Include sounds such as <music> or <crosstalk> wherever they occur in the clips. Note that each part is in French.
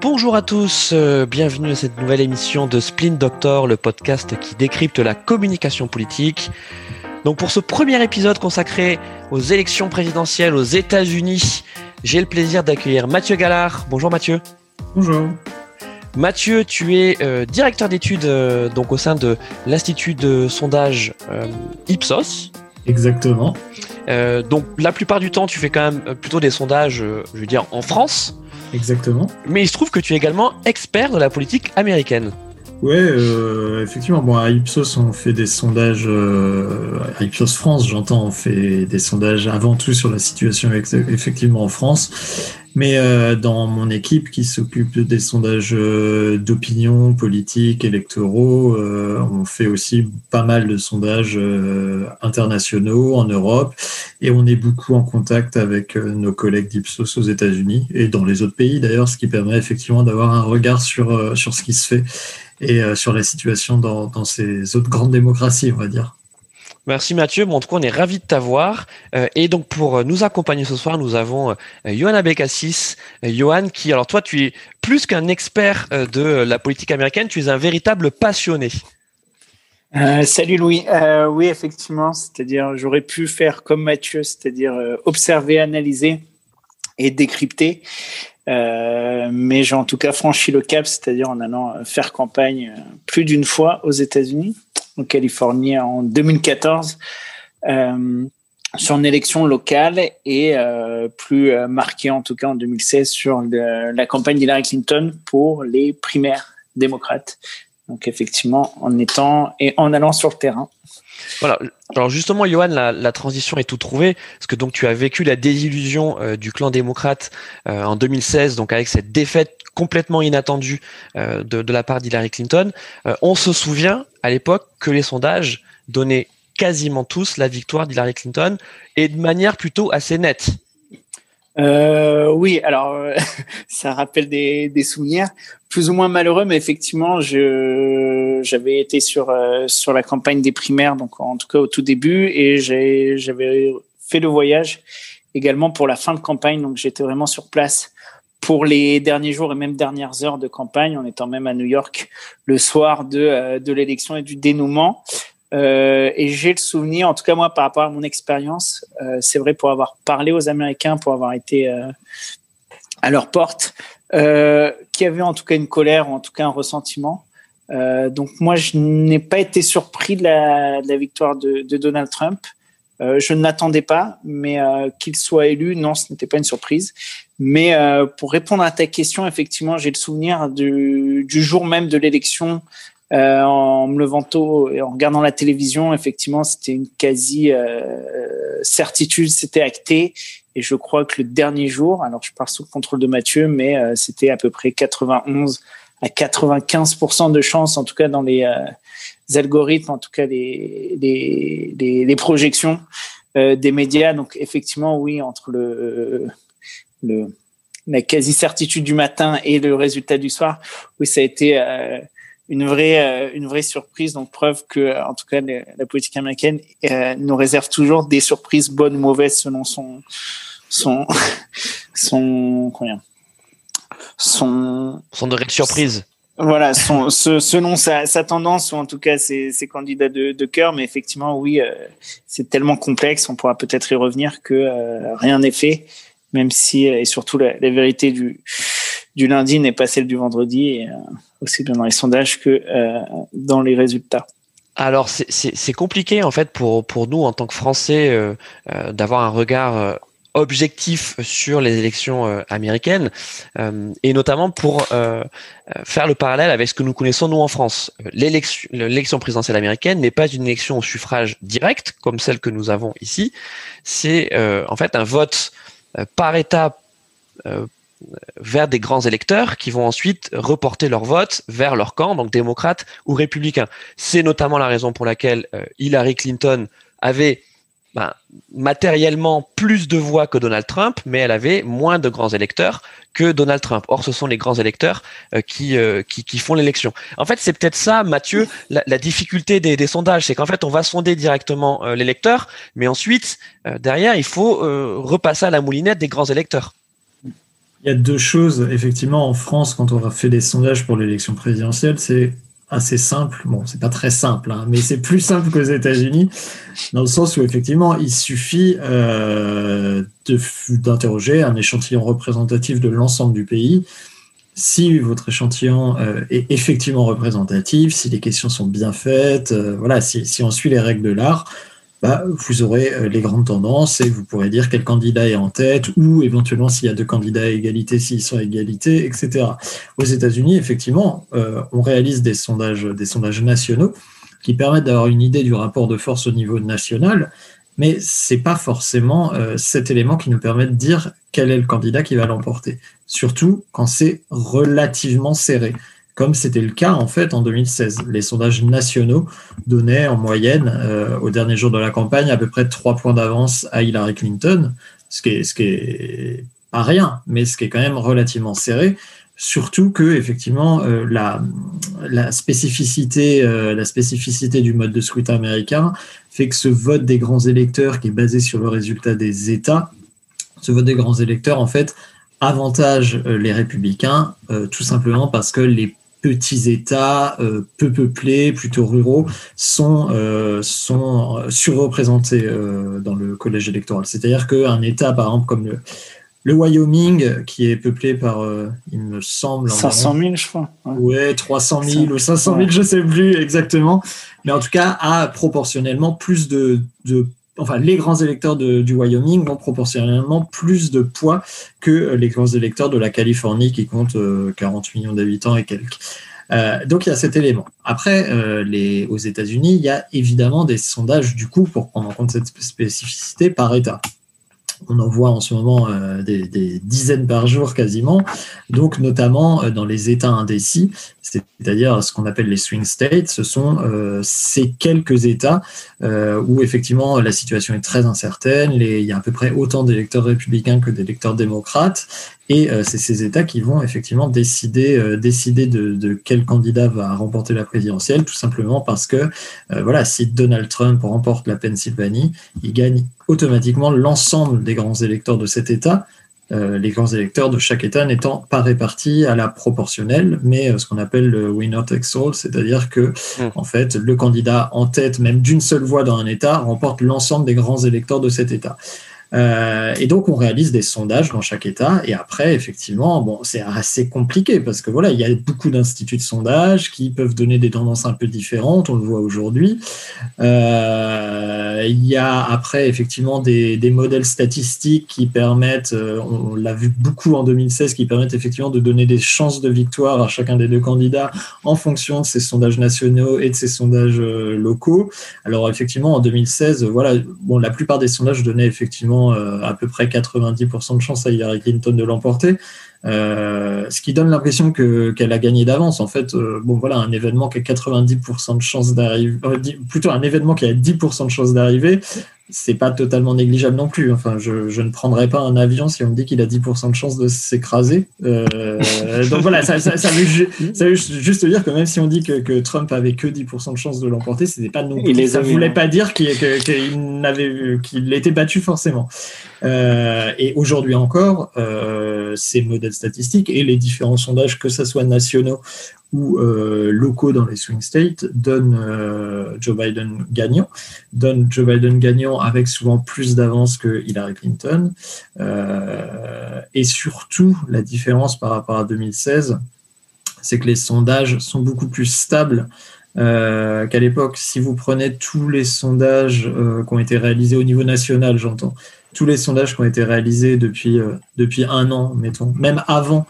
Bonjour à tous, euh, bienvenue à cette nouvelle émission de Splint Doctor, le podcast qui décrypte la communication politique. Donc pour ce premier épisode consacré aux élections présidentielles aux États-Unis, j'ai le plaisir d'accueillir Mathieu Gallard. Bonjour Mathieu. Bonjour. Mathieu, tu es euh, directeur d'études euh, donc au sein de l'institut de sondage Ipsos. Exactement. donc la plupart du temps, tu fais quand même plutôt des sondages, je veux dire, en France. Exactement. Mais il se trouve que tu es également expert de la politique américaine. Ouais, euh, effectivement. Bon, à Ipsos, on fait des sondages. Euh, à Ipsos France, j'entends, on fait des sondages avant tout sur la situation effectivement en France. Mais euh, dans mon équipe qui s'occupe des sondages euh, d'opinion politique, électoraux, euh, on fait aussi pas mal de sondages internationaux en Europe et on est beaucoup en contact avec nos collègues d'Ipsos aux États-Unis et dans les autres pays d'ailleurs, ce qui permet effectivement d'avoir un regard sur, sur ce qui se fait et sur la situation dans, dans ces autres grandes démocraties, on va dire. Merci Mathieu. En tout cas, on est ravis de t'avoir. Euh, et donc, pour nous accompagner ce soir, nous avons euh, Johan Abekassis. Euh, Johan, qui, alors toi, tu es plus qu'un expert de la politique américaine, tu es un véritable passionné. salut Louis. oui, effectivement, c'est-à-dire j'aurais pu faire comme Mathieu, c'est-à-dire observer, analyser et décrypter. mais j'ai en tout cas franchi le cap, c'est-à-dire en allant faire campagne plus d'une fois aux États-Unis en Californie en 2014 euh, sur une élection locale et euh, plus euh, marqué en tout cas en 2016 sur la campagne d'Hillary Clinton pour les primaires démocrates. Donc effectivement en étant et en allant sur le terrain. Voilà. Alors justement, Johan, la, transition est tout trouvée, parce que donc tu as vécu la désillusion du clan démocrate en 2016, donc avec cette défaite complètement inattendue de, de, la part d'Hillary Clinton. on se souvient à l'époque que les sondages donnaient quasiment tous la victoire d'Hillary Clinton et de manière plutôt assez nette. Euh, oui, alors euh, <laughs> ça rappelle des, souvenirs plus ou moins malheureux, mais effectivement, je j'avais été sur euh, sur la campagne des primaires, donc en tout cas au tout début, et j'avais fait le voyage également pour la fin de campagne, donc j'étais vraiment sur place pour les derniers jours et même dernières heures de campagne, en étant même à New York le soir de, euh, de l'élection et du dénouement. Euh, et j'ai le souvenir, en tout cas moi par rapport à mon expérience, euh, c'est vrai pour avoir parlé aux Américains, pour avoir été euh, à leur porte, euh, qui avait en tout cas une colère ou en tout cas un ressentiment. donc moi je n'ai pas été surpris de la, victoire de, Donald Trump. Je ne l'attendais pas, mais qu'il soit élu, non, ce n'était pas une surprise. Mais pour répondre à ta question, effectivement, j'ai le souvenir du, jour même de l'élection, en me levant tôt et en regardant la télévision, effectivement, c'était une quasi certitude, c'était acté. Et je crois que le dernier jour, alors je pars sous le contrôle de Mathieu, mais c'était à peu près 91 à 95% de chance, en tout cas dans les algorithmes, en tout cas les, projections euh, des médias. Donc effectivement, oui, entre le, la quasi-certitude du matin et le résultat du soir, oui, ça a été euh, une vraie euh, une vraie surprise. Donc preuve que, en tout cas, la politique américaine nous réserve toujours des surprises bonnes ou mauvaises selon son son <laughs> son combien? Son son degré de surprise voilà, son, selon sa, sa, tendance ou en tout cas ses, ses candidats de, de cœur, mais effectivement, oui, euh, c'est tellement complexe, on pourra peut-être y revenir que euh, rien n'est fait, même si et surtout la, la vérité du du lundi n'est pas celle du vendredi, euh, aussi bien dans les sondages que dans les résultats. Alors c'est compliqué en fait pour pour nous en tant que Français d'avoir un regard objectif sur les élections euh, américaines euh, et notamment pour euh, faire le parallèle avec ce que nous connaissons nous en France. L'élection présidentielle américaine n'est pas une élection au suffrage direct comme celle que nous avons ici. C'est en fait un vote par étape vers des grands électeurs qui vont ensuite reporter leur vote vers leur camp, donc démocrate ou républicain. C'est notamment la raison pour laquelle Hillary Clinton avait ben, matériellement plus de voix que Donald Trump, mais elle avait moins de grands électeurs que Donald Trump. Or, ce sont les grands électeurs euh, qui, euh, qui, font l'élection. En fait, c'est peut-être ça, Mathieu, la, difficulté des, des sondages, c'est qu'en fait, on va sonder directement euh, l'électeur, mais ensuite, derrière, il faut repasser à la moulinette des grands électeurs. Il y a deux choses, effectivement, en France, quand on a fait des sondages pour l'élection présidentielle, c'est assez simple. Bon, c'est pas très simple, hein, mais c'est plus simple qu'aux États-Unis, dans le sens où effectivement, il suffit euh, d'interroger un échantillon représentatif de l'ensemble du pays. Si votre échantillon euh, est effectivement représentatif, si les questions sont bien faites, euh, voilà, si, si, on suit les règles de l'art, bah, vous aurez euh, les grandes tendances et vous pourrez dire quel candidat est en tête ou éventuellement s'il y a deux candidats à égalité, s'ils sont à égalité, etc. Aux États-Unis, effectivement, euh, on réalise des sondages, des sondages nationaux qui permettent d'avoir une idée du rapport de force au niveau national, mais c'est pas forcément euh, cet élément qui nous permet de dire quel est le candidat qui va l'emporter, surtout quand c'est relativement serré comme c'était le cas en fait en 2016. Les sondages nationaux donnaient en moyenne, euh, au dernier jour de la campagne, à peu près trois points d'avance à Hillary Clinton, ce qui est, ce qui est pas rien, mais ce qui est quand même relativement serré. Surtout que effectivement euh, la, la, spécificité, euh, la spécificité du mode de scrutin américain fait que ce vote des grands électeurs qui est basé sur le résultat des États, ce vote des grands électeurs en fait avantage les républicains tout simplement parce que les petits États euh, peu peuplés, plutôt ruraux, sont, euh, sont surreprésentés euh, dans le collège électoral. C'est-à-dire qu'un État, par exemple, comme le, le Wyoming, qui est peuplé par, il me semble... 500 000, je crois. Ouais, 300 000 ou 500 000, je ne sais plus exactement. Mais en tout cas, a proportionnellement plus de, de enfin, les grands électeurs du Wyoming ont proportionnellement plus de poids que les grands électeurs de la Californie qui compte 40 euh, millions d'habitants et quelques. Euh, donc il y a cet élément. Après, euh, aux États-Unis, il y a évidemment des sondages du coup pour prendre en compte cette spécificité par État. On en voit en ce moment des, des, dizaines par jour quasiment, donc notamment dans les États indécis, c'est-à-dire ce qu'on appelle les swing states. Ce sont euh, ces quelques États euh, où effectivement la situation est très incertaine. il y a à peu près autant d'électeurs républicains que d'électeurs démocrates. Et euh, c'est ces États qui vont effectivement décider, décider de, quel candidat va remporter la présidentielle, tout simplement parce que voilà, si Donald Trump remporte la Pennsylvanie, il gagne automatiquement l'ensemble des grands électeurs de cet État. Euh, les grands électeurs de chaque État n'étant pas répartis à la proportionnelle, mais euh, ce qu'on appelle le winner takes all, c'est-à-dire que mm. en fait le candidat en tête même d'une seule voix dans un État remporte l'ensemble des grands électeurs de cet État. Euh, et donc, on réalise des sondages dans chaque État. Et après, effectivement, bon, c'est assez compliqué parce que voilà, il y a beaucoup d'instituts de sondage qui peuvent donner des tendances un peu différentes. On le voit aujourd'hui. Euh, il y a après, effectivement, des, modèles statistiques qui permettent, euh, on, l'a vu beaucoup en 2016, qui permettent effectivement de donner des chances de victoire à chacun des deux candidats en fonction de ces sondages nationaux et de ces sondages locaux. Alors, effectivement, en 2016, voilà, bon, la plupart des sondages donnaient effectivement euh, à peu près 90% de chance à Hillary Clinton de l'emporter. Euh, ce qui donne l'impression que qu'elle a gagné d'avance. En fait, euh, bon voilà, un événement qui a 90% de chance d'arriver, plutôt un événement qui a 10% de chance d'arriver, c'est pas totalement négligeable non plus. Enfin, je, je, ne prendrais pas un avion si on me dit qu'il a 10% de chance de s'écraser. Euh, donc voilà, ça, ça, ça, veut, ça, veut, juste dire que même si on dit que, que Trump avait que 10% de chance de l'emporter, c'était pas non plus. ça voulait pas dire qu'il qu'il n'avait qu'il était battu forcément. Euh, et aujourd'hui encore, euh, ces modèles statistiques et les différents sondages, que ce soit nationaux ou euh, locaux dans les swing states donnent euh, Joe Biden gagnant, donne Joe Biden gagnant avec souvent plus d'avance que Hillary Clinton. Euh, et surtout, la différence par rapport à 2016, c'est que les sondages sont beaucoup plus stables qu'à l'époque. Si vous prenez tous les sondages qui ont été réalisés au niveau national, j'entends, tous les sondages qui ont été réalisés depuis, depuis un an, mettons, même avant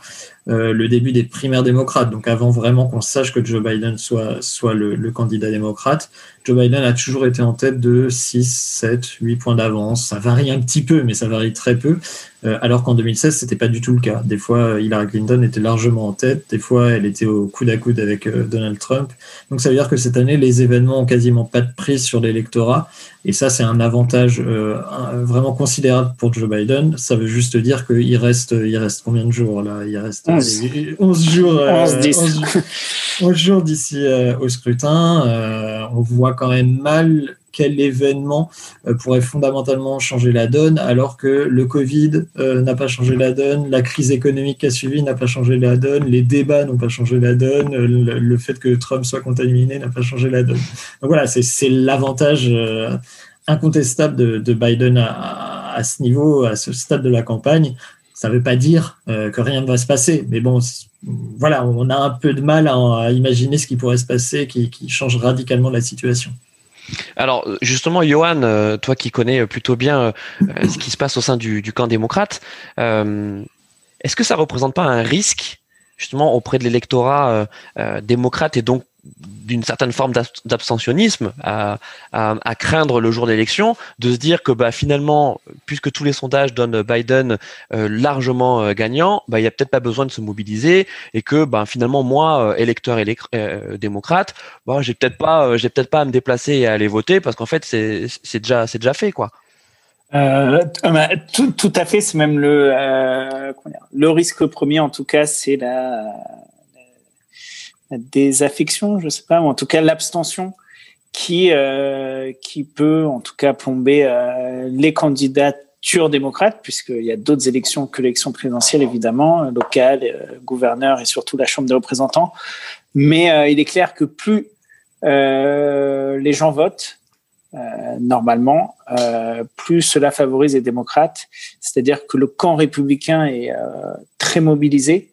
euh, le début des primaires démocrates, donc avant vraiment qu'on sache que Joe Biden soit, soit le, candidat démocrate, Joe Biden a toujours été en tête de 6, 7, 8 points d'avance. Ça varie un petit peu, mais ça varie très peu. Euh, alors qu'en 2016, c'était pas du tout le cas. Des fois, Hillary Clinton était largement en tête, des fois, elle était au coude à coude avec euh, Donald Trump. Donc, ça veut dire que cette année, les événements ont quasiment pas de prise sur l'électorat. Et ça, c'est un avantage euh, vraiment considérable pour Joe Biden. Ça veut juste dire qu'il reste, il reste combien de jours là? Il reste 11, 11 jours, 11, 11, <laughs> jours d'ici au scrutin. on voit quand même mal quel événement pourrait fondamentalement changer la donne, alors que le Covid n'a pas changé la donne, la crise économique qui a suivi n'a pas changé la donne, les débats n'ont pas changé la donne, le, fait que Trump soit contaminé n'a pas changé la donne. Donc voilà, c'est l'avantage incontestable de, Biden à, à, ce niveau, à ce stade de la campagne. Ça ne veut pas dire que rien ne va se passer, mais bon, voilà, on a un peu de mal à, imaginer ce qui pourrait se passer, qui, change radicalement la situation. Alors justement, Johan, euh, toi qui connais plutôt bien euh, euh, ce qui se passe au sein du, camp démocrate, est-ce que ça représente pas un risque justement auprès de l'électorat démocrate et donc d'une certaine forme d'abstentionnisme à, craindre le jour de l'élection, de se dire que bah, finalement, puisque tous les sondages donnent Biden euh, largement euh, gagnant, bah, il n'y a peut-être pas besoin de se mobiliser et que bah, finalement, moi, euh, électeur et démocrate, bah, j'ai peut-être pas, j'ai peut-être pas à me déplacer et à aller voter parce qu'en fait, c'est déjà, déjà fait, quoi. tout, tout, à fait, c'est même le, le risque premier en tout cas, c'est la, des affections, je sais pas, ou en tout cas l'abstention qui euh, qui peut en tout cas plomber euh, les candidatures démocrates, puisqu'il y a d'autres élections que l'élection présidentielle évidemment, euh, locale, euh, gouverneur et surtout la Chambre des représentants. Mais euh, il est clair que plus les gens votent, normalement, plus cela favorise les démocrates. C'est-à-dire que le camp républicain est très mobilisé.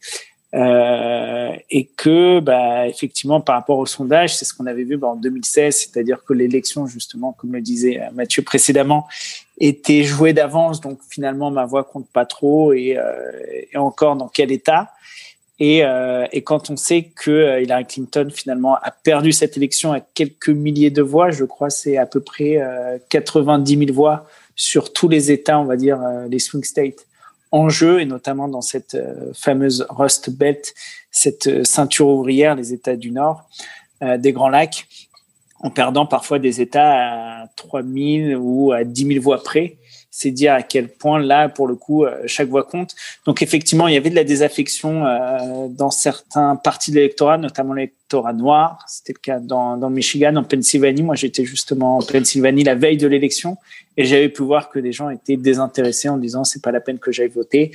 Euh, et que, bah, effectivement, par rapport au sondage, c'est ce qu'on avait vu bah, en 2016, c'est-à-dire que l'élection, justement, comme le disait euh, Mathieu précédemment, était jouée d'avance, donc finalement ma voix compte pas trop et, euh, et encore dans quel état. Et, euh, et quand on sait que euh, Hillary Clinton finalement a perdu cette élection à quelques milliers de voix, je crois c'est à peu près 90 000 voix sur tous les États, on va dire les swing states en jeu, et notamment dans cette euh, fameuse Rust Belt, cette euh, ceinture ouvrière, les États du Nord, euh, des Grands Lacs, en perdant parfois des États à 3000 ou à 10 000 voix près c'est dire à quel point là, pour le coup, chaque voix compte. Donc effectivement, il y avait de la désaffection dans certains partis de l'électorat, notamment l'électorat noir. C'était le cas dans, dans Michigan, en Pennsylvanie. Moi, j'étais justement en Pennsylvanie la veille de l'élection et j'avais pu voir que les gens étaient désintéressés en disant c'est pas la peine que j'aille voter,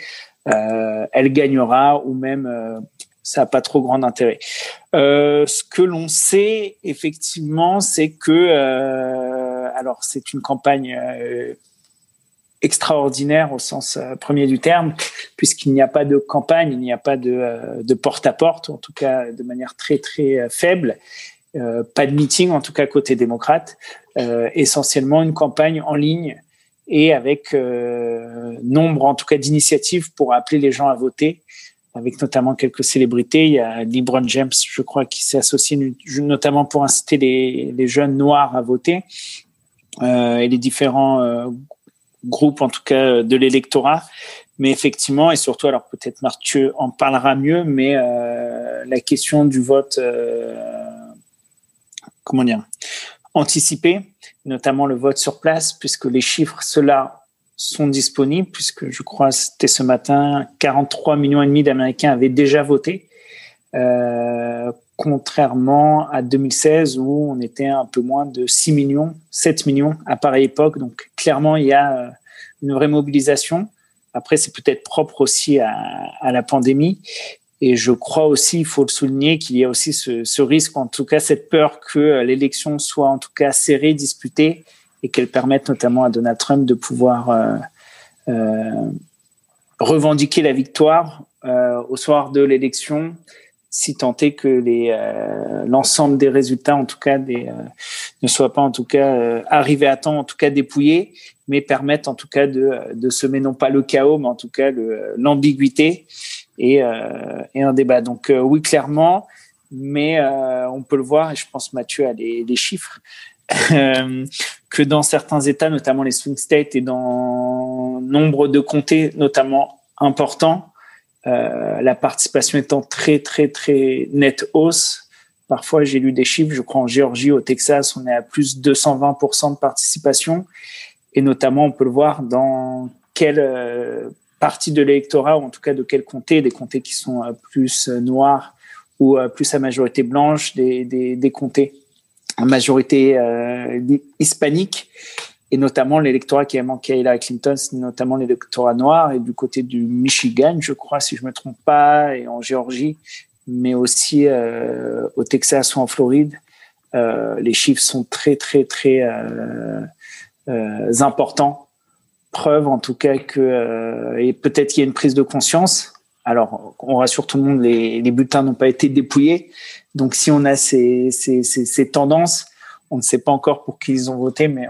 euh, elle gagnera ou même euh, ça n'a pas trop grand intérêt. Euh, ce que l'on sait effectivement, c'est que euh, alors c'est une campagne euh, extraordinaire au sens euh, premier du terme, puisqu'il n'y a pas de campagne, il n'y a pas de, de porte-à-porte, -porte, en tout cas de manière très très faible. Euh, pas de meeting, en tout cas côté démocrate, euh, essentiellement une campagne en ligne et avec euh, nombre, en tout cas, d'initiatives pour appeler les gens à voter, avec notamment quelques célébrités. Il y a LeBron James, je crois, qui s'est associé notamment pour inciter les, les jeunes noirs à voter et les différents groupes, en tout cas, de l'électorat. Mais effectivement, et surtout, alors peut-être Mathieu en parlera mieux, mais la question du vote comment dire, anticiper, notamment le vote sur place, puisque les chiffres, ceux-là, sont disponibles, puisque je crois c'était ce matin, 43 millions et demi d'Américains avaient déjà voté, euh, contrairement à 2016 où on était un peu moins de 6 millions, 7 millions à pareille époque. Donc clairement, il y a euh, une vraie mobilisation. Après, c'est peut-être propre aussi à, la pandémie. Et je crois aussi, il faut le souligner, qu'il y a aussi ce, risque, en tout cas cette peur que euh, l'élection soit en tout cas serrée, disputée, et qu'elle permette notamment à Donald Trump de pouvoir euh, revendiquer la victoire au soir de l'élection, si tant est que les euh, l'ensemble des résultats, en tout cas, des, ne soient pas en tout cas arrivés à temps, en tout cas dépouillés, mais permettent en tout cas de, de semer non pas le chaos, mais en tout cas l'ambiguïté et, euh, et un débat. Donc euh, oui, clairement, mais euh, on peut le voir, et je pense Mathieu a les, les chiffres, <laughs> que dans certains États, notamment les swing states et dans nombre de comtés, notamment importants, euh, la participation étant très très très nette hausse. Parfois, j'ai lu des chiffres, je crois en Géorgie, au Texas, on est à plus de 220% de participation. Et notamment, on peut le voir dans quel partie de l'électorat, ou en tout cas de quel comté, des comtés qui sont euh, plus euh, noirs ou euh, plus à majorité blanche, des, des, des comtés en majorité hispanique et notamment l'électorat qui a manqué à Hillary Clinton, c'est notamment l'électorat noir, et du côté du Michigan, je crois, si je me trompe pas, et en Géorgie, mais aussi euh, au Texas ou en Floride, euh, les chiffres sont très, très, très euh, euh importants. Preuve, en tout cas, que euh, et peut-être qu'il y a une prise de conscience. Alors, on rassure tout le monde, les, les bulletins n'ont pas été dépouillés. Donc, si on a ces, ces, ces, ces tendances, on ne sait pas encore pour qui ils ont voté, mais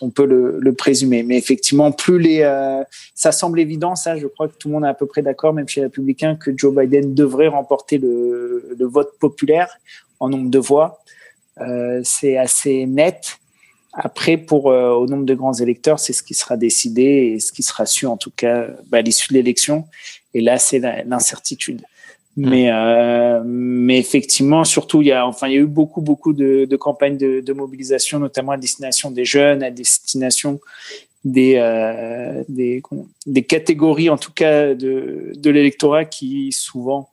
on, peut le, présumer. Mais effectivement, plus les, euh, ça semble évident, ça, je crois que tout le monde est à peu près d'accord, même chez les Républicains, que Joe Biden devrait remporter le, vote populaire en nombre de voix. Euh, c'est assez net. Après, pour euh, au nombre de grands électeurs, c'est ce qui sera décidé et ce qui sera su en tout cas bah, à l'issue de l'élection. Et là, c'est l'incertitude. Mm. Mais, euh, mais effectivement, surtout, il y a, enfin, il y a eu beaucoup, beaucoup de, de campagnes de, de, mobilisation, notamment à destination des jeunes, à destination des, euh, des, des, catégories, en tout cas, de, de l'électorat qui souvent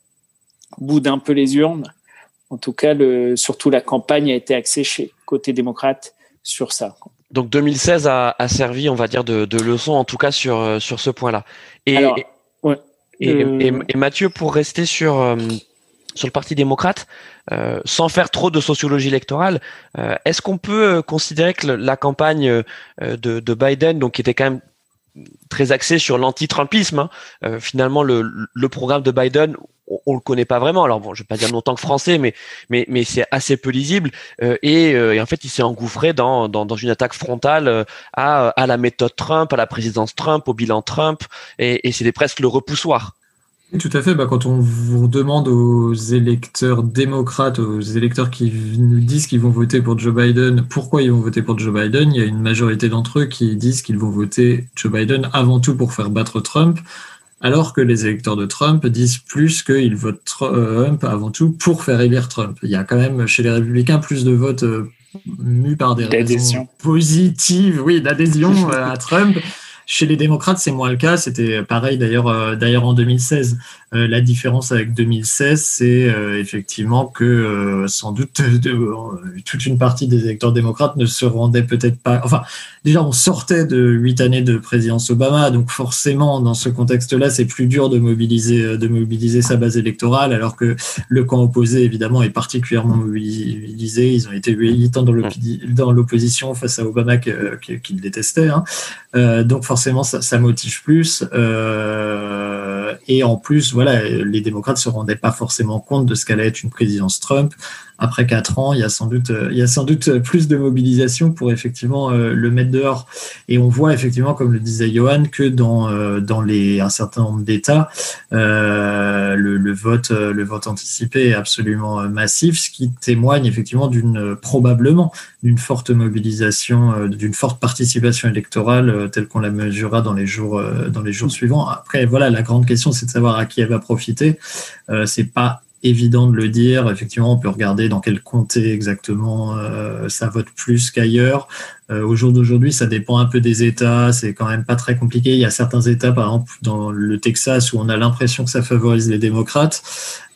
boudent un peu les urnes. En tout cas, le, surtout la campagne a été axée chez côté démocrate sur ça. Donc 2016 a, a servi, on va dire, de, de leçon, en tout cas sur sur ce point-là. Et, Alors, ouais. Euh, et, Mathieu, pour rester sur euh, sur le Parti démocrate, euh, sans faire trop de sociologie électorale, est-ce qu'on peut considérer que la campagne de, de, Biden, donc qui était quand même très axée sur l'anti-Trumpisme, hein, finalement le, le, programme de Biden, on, le connaît pas vraiment. Alors bon, je vais pas dire tant que français, mais mais mais c'est assez peu lisible. Euh, et, euh, et, en fait, il s'est engouffré dans, dans, une attaque frontale euh, à à la méthode Trump, à la présidence Trump, au bilan Trump, et, et c'était presque le repoussoir. Tout à fait. Bah, quand on vous demande aux électeurs démocrates, aux électeurs qui nous disent qu'ils vont voter pour Joe Biden, pourquoi ils vont voter pour Joe Biden, il y a une majorité d'entre eux qui disent qu'ils vont voter Joe Biden avant tout pour faire battre Trump alors que les électeurs de Trump disent plus qu'ils votent Trump avant tout pour faire élire Trump. Il y a quand même chez les républicains plus de votes euh, mus par des raisons positives, oui, d'adhésion <laughs> euh, à Trump. Chez les démocrates, c'est moins le cas. C'était pareil d'ailleurs, euh, d'ailleurs en 2016. Euh, la différence avec 2016, c'est euh, effectivement que euh, sans doute <laughs> toute une partie des électeurs démocrates ne se rendaient peut-être pas. Enfin, déjà, on sortait de huit années de présidence Obama, donc forcément, dans ce contexte-là, c'est plus dur de mobiliser, de mobiliser sa base électorale, alors que le camp opposé, évidemment, est particulièrement mobilisé. Ils ont été militants dans l'opposition face à Obama qu'ils détestaient. Hein. donc forcément, ça, ça motive plus. et en plus, voilà, les démocrates se rendaient pas forcément compte de ce qu'allait être une présidence Trump après quatre ans, il y a sans doute, il y a sans doute plus de mobilisation pour effectivement euh, le mettre dehors. Et on voit effectivement, comme le disait Johan, que dans euh, dans les un certain nombre d'États, euh, le, le, vote le vote anticipé est absolument massif, ce qui témoigne effectivement d'une probablement d'une forte mobilisation, d'une forte participation électorale telle qu'on la mesurera dans les jours dans les jours suivants. Après, voilà, la grande question, c'est de savoir à qui elle va profiter. c'est pas évident de le dire. Effectivement, on peut regarder dans quel comté exactement euh, ça vote plus qu'ailleurs. Euh, au jour d'aujourd'hui, ça dépend un peu des États. C'est quand même pas très compliqué. Il y a certains États, par exemple dans le Texas, où on a l'impression que ça favorise les démocrates.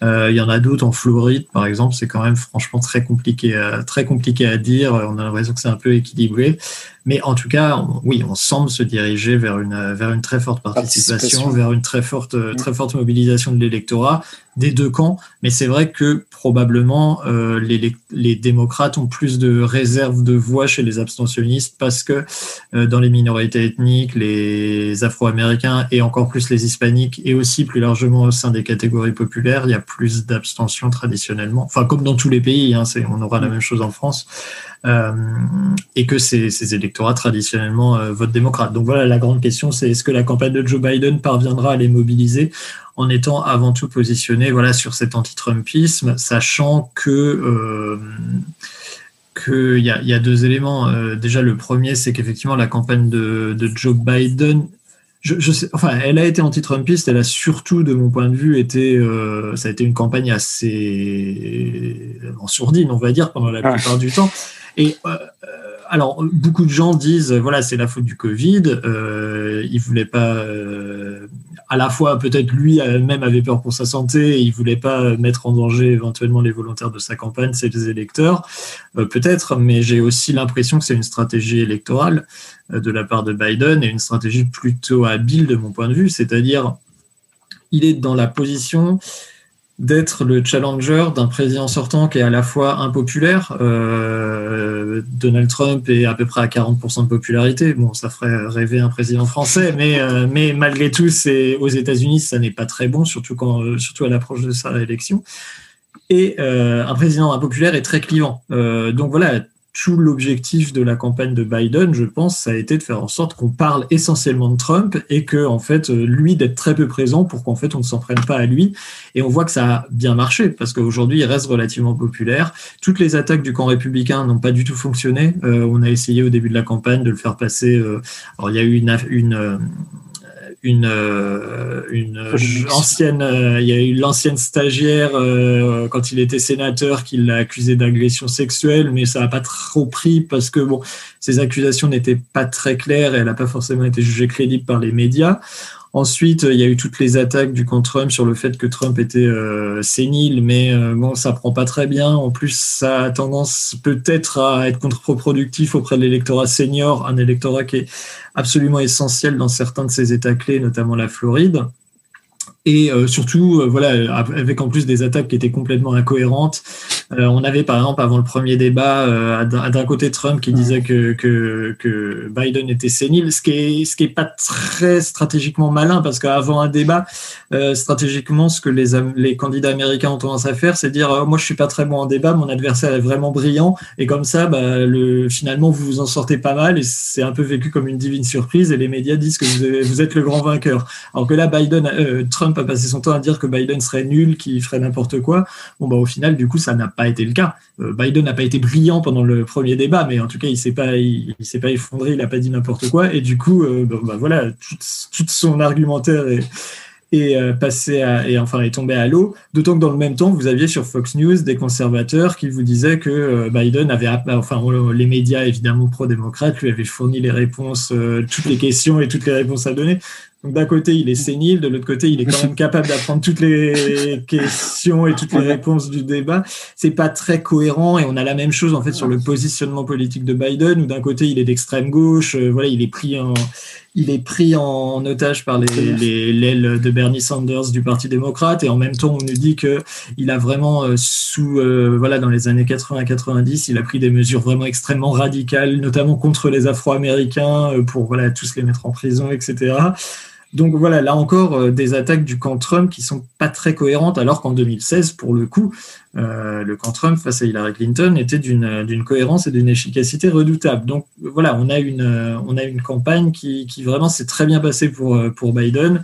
Euh, il y en a d'autres en Floride, par exemple. C'est quand même franchement très compliqué, à, très compliqué à dire. On a l'impression que c'est un peu équilibré. Mais en tout cas, oui, on semble se diriger vers une, vers une très forte participation, vers une très forte, mm. très forte mobilisation de l'électorat des deux camps. Mais c'est vrai que probablement euh, les, les, démocrates ont plus de réserves de voix chez les abstentionnistes parce que euh, dans les minorités ethniques, les Afro-Américains et encore plus les Hispaniques et aussi plus largement au sein des catégories populaires, il y a plus d'abstention traditionnellement. Enfin, comme dans tous les pays, hein, on aura la même chose en France. Euh, et que ces, ces électorats traditionnellement euh, votent démocrate. Donc voilà, la grande question, c'est est-ce que la campagne de Joe Biden parviendra à les mobiliser en étant avant tout positionné voilà, sur cet anti-Trumpisme, sachant que... Euh, qu'il y, y, a deux éléments. Euh, déjà, le premier, c'est qu'effectivement, la campagne de, de Joe Biden je, je sais, enfin, elle a été anti-Trumpiste. Elle a surtout, de mon point de vue, été, euh, ça a été une campagne assez en sourdine, on va dire, pendant la plupart du temps. Et euh, alors, beaucoup de gens disent, voilà, c'est la faute du Covid. Euh, ils voulaient pas. Euh, à la fois peut-être lui même avait peur pour sa santé il voulait pas mettre en danger éventuellement les volontaires de sa campagne, ses électeurs, peut-être, mais j'ai aussi l'impression que c'est une stratégie électorale de la part de Biden et une stratégie plutôt habile de mon point de vue, c'est-à-dire il est dans la position d'être le challenger d'un président sortant qui est à la fois impopulaire. Euh, Donald Trump est à peu près à 40% de popularité. Bon, ça ferait rêver un président français, mais, euh, mais malgré tout, c'est aux États-Unis, ça n'est pas très bon, surtout, quand, surtout à l'approche de sa élection. Et euh, un président impopulaire est très clivant. donc voilà, tout l'objectif de la campagne de Biden, je pense, ça a été de faire en sorte qu'on parle essentiellement de Trump et que, en fait, euh, lui d'être très peu présent pour qu'en fait on ne s'en prenne pas à lui. Et on voit que ça a bien marché parce qu'aujourd'hui il reste relativement populaire. Toutes les attaques du camp républicain n'ont pas du tout fonctionné. Euh, on a essayé au début de la campagne de le faire passer. Euh, alors il y a eu une, euh, une ancienne, euh, il y a eu l'ancienne stagiaire euh, quand il était sénateur qui l'a accusé d'agression sexuelle, mais ça n'a pas trop pris parce que bon, ces accusations n'étaient pas très claires et elle n'a pas forcément été jugée crédible par les médias. Ensuite, il y a eu toutes les attaques du camp Trump sur le fait que Trump était euh, sénile, mais euh, bon, ça prend pas très bien. En plus, ça a tendance peut-être à être contre-productif auprès de l'électorat senior, un électorat qui est absolument essentiel dans certains de ces États clés, notamment la Floride et euh, surtout euh, voilà avec en plus des attaques qui étaient complètement incohérentes euh, on avait par exemple avant le premier débat d'un côté Trump qui disait que, que, que Biden était sénile ce qui est ce qui est pas très stratégiquement malin parce qu'avant un débat stratégiquement ce que les les candidats américains ont tendance à faire c'est dire moi je suis pas très bon en débat mon adversaire est vraiment brillant et comme ça bah, le finalement vous vous en sortez pas mal et c'est un peu vécu comme une divine surprise et les médias disent que vous, vous êtes le grand vainqueur alors que là Biden Trump a passé son temps à dire que Biden serait nul, qu'il ferait n'importe quoi. Bon, bah, au final, du coup, ça n'a pas été le cas. Euh, Biden n'a pas été brillant pendant le premier débat, mais en tout cas, il s'est pas, il, s'est pas effondré, il n'a pas dit n'importe quoi. Et du coup, euh, bah, voilà, tout, son argumentaire est, est euh, passé et enfin est tombé à l'eau. D'autant que dans le même temps, vous aviez sur Fox News des conservateurs qui vous disaient que Biden avait, enfin les médias évidemment pro-démocrates lui avaient fourni les réponses, toutes les questions et toutes les réponses à donner. Donc d'un côté, il est sénile, de l'autre côté, il est quand même capable d'apprendre toutes les <laughs> questions et toutes les réponses du débat. C'est pas très cohérent et on a la même chose en fait sur le positionnement politique de Biden où d'un côté, il est d'extrême gauche, euh, voilà, il est pris en il est pris en otage par les l'aile de Bernie Sanders du Parti démocrate et en même temps on nous dit que il a vraiment euh, sous euh, voilà dans les années 80-90 il a pris des mesures vraiment extrêmement radicales notamment contre les Afro-Américains pour voilà tous les mettre en prison etc donc voilà, là encore, euh, des attaques du camp Trump qui sont pas très cohérentes, alors qu'en 2016, pour le coup, euh, le camp Trump face à Hillary Clinton était d'une cohérence et d'une efficacité redoutable. Donc voilà, on a une, une campagne qui, vraiment s'est très bien passée pour Biden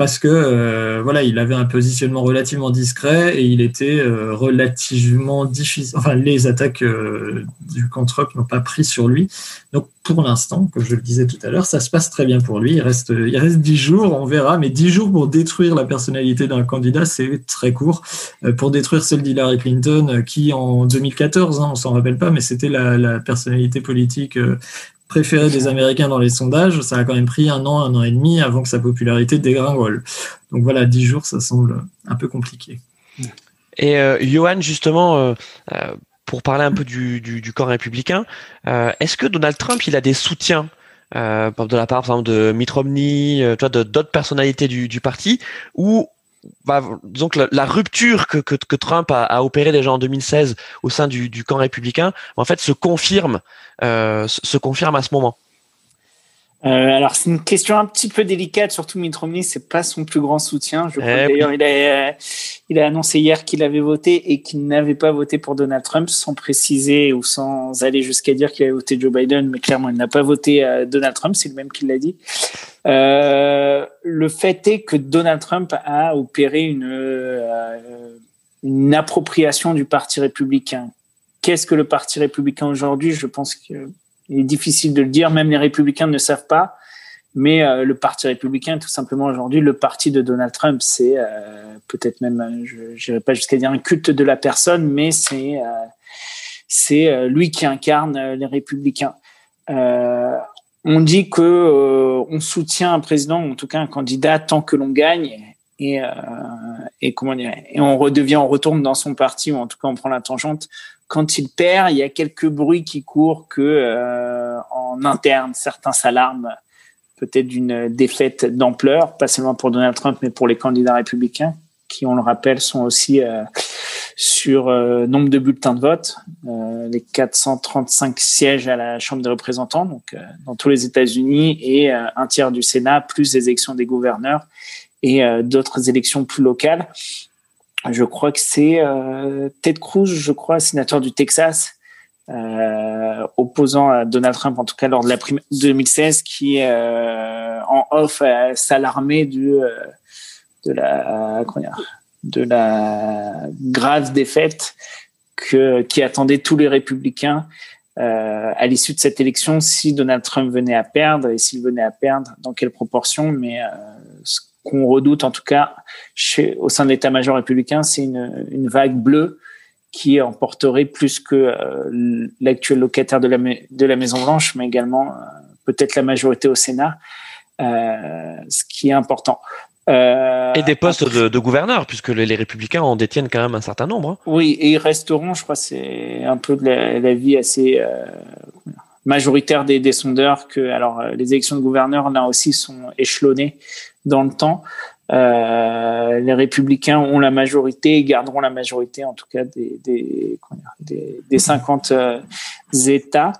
parce que euh, voilà, il avait un positionnement relativement discret et il était euh, relativement difficile. Enfin, les attaques euh, du contre n'ont pas pris sur lui. Donc, pour l'instant, comme je le disais tout à l'heure, ça se passe très bien pour lui. Il reste, il reste dix jours, on verra, mais dix jours pour détruire la personnalité d'un candidat, c'est très court. pour détruire celle d'Hillary Clinton, qui en 2014, hein, on s'en rappelle pas, mais c'était la, la, personnalité politique préféré des Américains dans les sondages, ça a quand même pris un an, un an et demi avant que sa popularité dégringole. Donc voilà, dix jours, ça semble un peu compliqué. Et euh, Johan, justement, euh, euh, pour parler un peu du, du, camp républicain, est-ce que Donald Trump, il a des soutiens de la part, par exemple, de Mitt Romney, d'autres personnalités du, du parti, ou bah, la, rupture que, Trump a, opérée déjà en 2016 au sein du, du camp républicain, en fait, se confirme, euh, se confirme à ce moment. Euh, alors c'est une question un petit peu délicate, surtout Mitt Romney, c'est pas son plus grand soutien. Je crois eh d'ailleurs il a il a annoncé hier qu'il avait voté et qu'il n'avait pas voté pour Donald Trump, sans préciser ou sans aller jusqu'à dire qu'il avait voté Joe Biden, mais clairement il n'a pas voté Donald Trump, c'est le même qui l'a dit. Euh, le fait est que Donald Trump a opéré une euh, une appropriation du Parti républicain. Qu'est-ce que le Parti républicain aujourd'hui? Je pense que il est difficile de le dire, même les républicains ne savent pas. Mais euh, le Parti républicain, tout simplement aujourd'hui, le parti de Donald Trump, c'est euh, peut-être même, euh, je n'irai pas jusqu'à dire un culte de la personne, mais c'est lui qui incarne les républicains. on dit que on soutient un président, en tout cas un candidat, tant que l'on gagne. Et, et comment dire, et on redevient, on retourne dans son parti, ou en tout cas on prend la tangente. Quand il perd, il y a quelques bruits qui courent que euh, en interne, certains s'alarment peut-être d'une défaite d'ampleur, pas seulement pour Donald Trump, mais pour les candidats républicains, qui, on le rappelle, sont aussi euh, sur euh, nombre de bulletins de vote, euh, les 435 sièges à la Chambre des représentants, donc dans tous les États-Unis, et un tiers du Sénat, plus les élections des gouverneurs et d'autres élections plus locales. Je crois que c'est Ted Cruz, je crois, sénateur du Texas, euh, opposant à Donald Trump, en tout cas lors de la 2016, qui euh, en off s'alarmait du euh, de la de la grave défaite que qui attendait tous les républicains euh, à l'issue de cette élection si Donald Trump venait à perdre et s'il venait à perdre dans quelle proportion mais euh, qu'on redoute en tout cas chez, au sein de l'état-major républicain c'est une, une vague bleue qui emporterait plus que euh, l'actuel locataire de la, de la Maison Blanche, mais également euh, peut-être la majorité au Sénat, euh, ce qui est important. et des postes de, de, gouverneur, puisque les, républicains en détiennent quand même un certain nombre. Hein. Oui, et ils resteront, je crois, c'est un peu de la, vie assez majoritaire des, des, sondeurs que, alors, les élections de gouverneurs là aussi sont échelonnées dans le temps. Euh, les républicains ont la majorité et garderont la majorité, en tout cas, des, des, des, des 50 euh, États.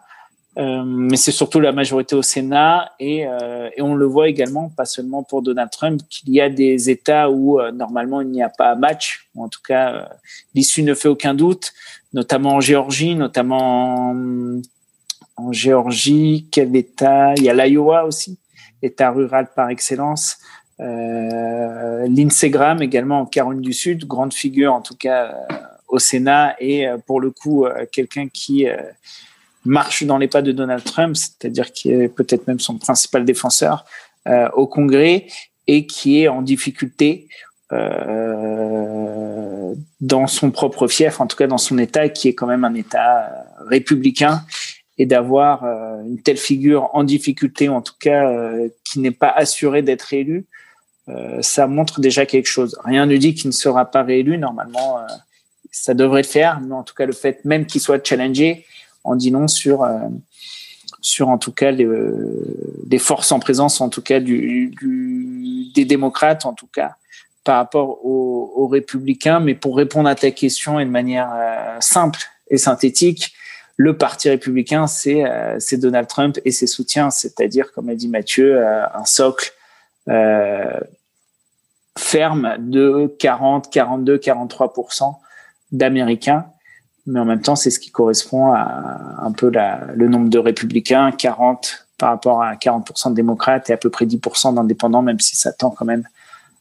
Euh, mais c'est surtout la majorité au Sénat et, euh, et, on le voit également, pas seulement pour Donald Trump, qu'il y a des États où euh, normalement il n'y a pas match, ou en tout cas l'issue ne fait aucun doute, notamment en Géorgie, notamment en, en Géorgie, quel État? Il y a l'Iowa aussi, État rural par excellence. Euh, L'Insegram également en Caroline du Sud, grande figure en tout cas euh, au Sénat et euh, pour le coup quelqu'un qui marche dans les pas de Donald Trump, c'est-à-dire qui est peut-être même son principal défenseur au Congrès et qui est en difficulté euh, dans son propre fief, en tout cas dans son État, qui est quand même un État républicain, et d'avoir une telle figure en difficulté, en tout cas qui n'est pas assuré d'être élu, euh, ça montre déjà quelque chose. Rien ne dit qu'il ne sera pas réélu. Normalement, euh, ça devrait le faire. Mais en tout cas, le fait même qu'il soit challengé en dit non sur euh, sur en tout cas les, forces en présence, en tout cas des démocrates, en tout cas par rapport aux, aux, républicains. Mais pour répondre à ta question et de manière simple et synthétique, le parti républicain, c'est c'est Donald Trump et ses soutiens, c'est-à-dire, comme a dit Mathieu, un socle euh, ferme de 40, 42, 43% d'Américains. Mais en même temps, c'est ce qui correspond à un peu le nombre de républicains, 40 par rapport à 40% de démocrates et à peu près 10% d'indépendants, même si ça tend quand même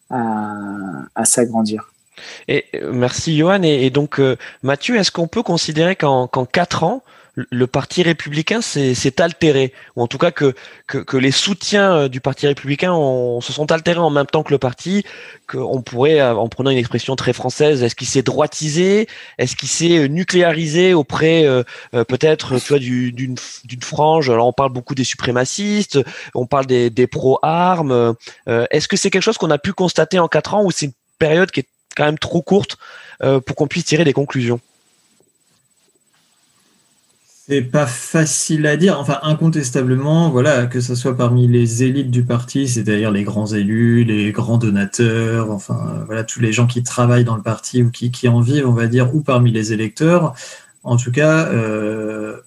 à s'agrandir. Et euh, merci Johan. Et, donc euh, Mathieu, est-ce qu'on peut considérer qu'en qu 4 ans, le parti républicain s'est altéré, ou en tout cas que, que, les soutiens euh, du parti républicain se sont altérés en même temps que le parti, qu'on pourrait, en prenant une expression très française, est-ce qu'il s'est droitisé, est-ce qu'il s'est nucléarisé auprès peut-être d'une frange, alors on parle beaucoup des suprémacistes, on parle des, des pro-armes, est-ce que c'est quelque chose qu'on a pu constater en quatre ans ou c'est une période qui est quand même trop courte pour qu'on puisse tirer des conclusions c'est pas facile à dire. Enfin, incontestablement, voilà, que ce soit parmi les élites du parti, c'est-à-dire les grands élus, les grands donateurs, enfin, voilà, tous les gens qui travaillent dans le parti ou qui, qui en vivent, on va dire, ou parmi les électeurs. En tout cas, euh,